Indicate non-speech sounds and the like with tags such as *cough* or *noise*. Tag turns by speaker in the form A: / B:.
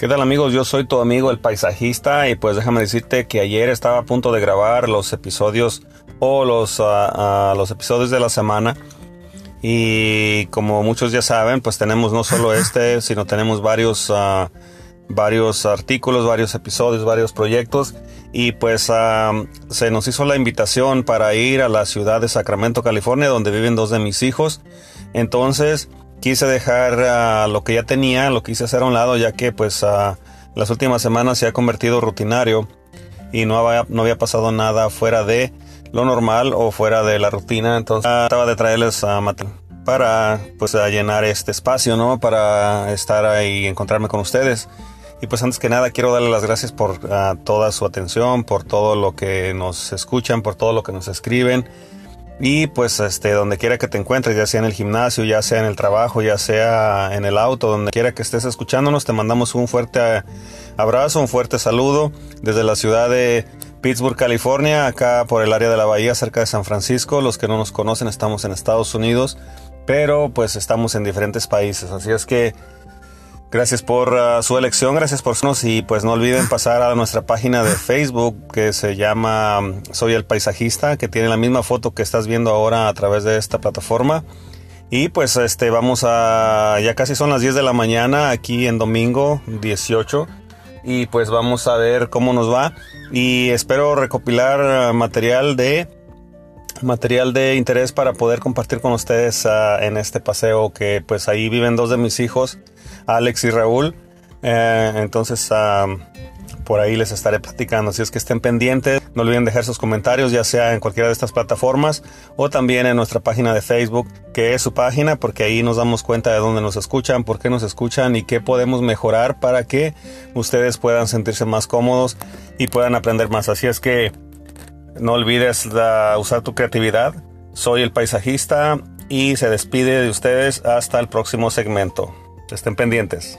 A: ¿Qué tal amigos? Yo soy tu amigo el paisajista y pues déjame decirte que ayer estaba a punto de grabar los episodios o los, ah, ah, los episodios de la semana y como muchos ya saben pues tenemos no solo *laughs* este sino tenemos varios, ah, varios artículos, varios episodios, varios proyectos y pues se nos hizo la invitación para ir a la ciudad de Sacramento, California donde viven dos de mis hijos. Entonces quise dejar lo que ya tenía, lo quise hacer a un lado, ya que pues las últimas semanas se ha convertido rutinario y no había, no había pasado nada fuera de lo normal o fuera de la rutina. Entonces trataba de traerles a para pues a llenar este espacio, ¿no? Para estar ahí y encontrarme con ustedes. Y pues antes que nada quiero darle las gracias por toda su atención, por todo lo que nos escuchan, por todo lo que nos escriben. Y pues este, donde quiera que te encuentres, ya sea en el gimnasio, ya sea en el trabajo, ya sea en el auto, donde quiera que estés escuchándonos, te mandamos un fuerte abrazo, un fuerte saludo desde la ciudad de Pittsburgh, California, acá por el área de la bahía, cerca de San Francisco. Los que no nos conocen, estamos en Estados Unidos, pero pues estamos en diferentes países. Así es que Gracias por uh, su elección, gracias por vernos y pues no olviden *laughs* pasar a nuestra página de Facebook que se llama um, Soy el Paisajista, que tiene la misma foto que estás viendo ahora a través de esta plataforma. Y pues este vamos a ya casi son las 10 de la mañana aquí en domingo 18 y pues vamos a ver cómo nos va y espero recopilar uh, material de material de interés para poder compartir con ustedes uh, en este paseo que pues ahí viven dos de mis hijos Alex y Raúl. Eh, entonces, por ahí les estaré platicando. Si es que estén pendientes, no olviden dejar sus comentarios, ya sea en cualquiera de estas plataformas o también en nuestra página de Facebook, que es su página, porque ahí nos damos cuenta de dónde nos escuchan, por qué nos escuchan y qué podemos mejorar para que ustedes puedan sentirse más cómodos y puedan aprender más. Así es que no olvides usar tu creatividad. Soy el paisajista y se despide de ustedes hasta el próximo segmento. Estén pendientes.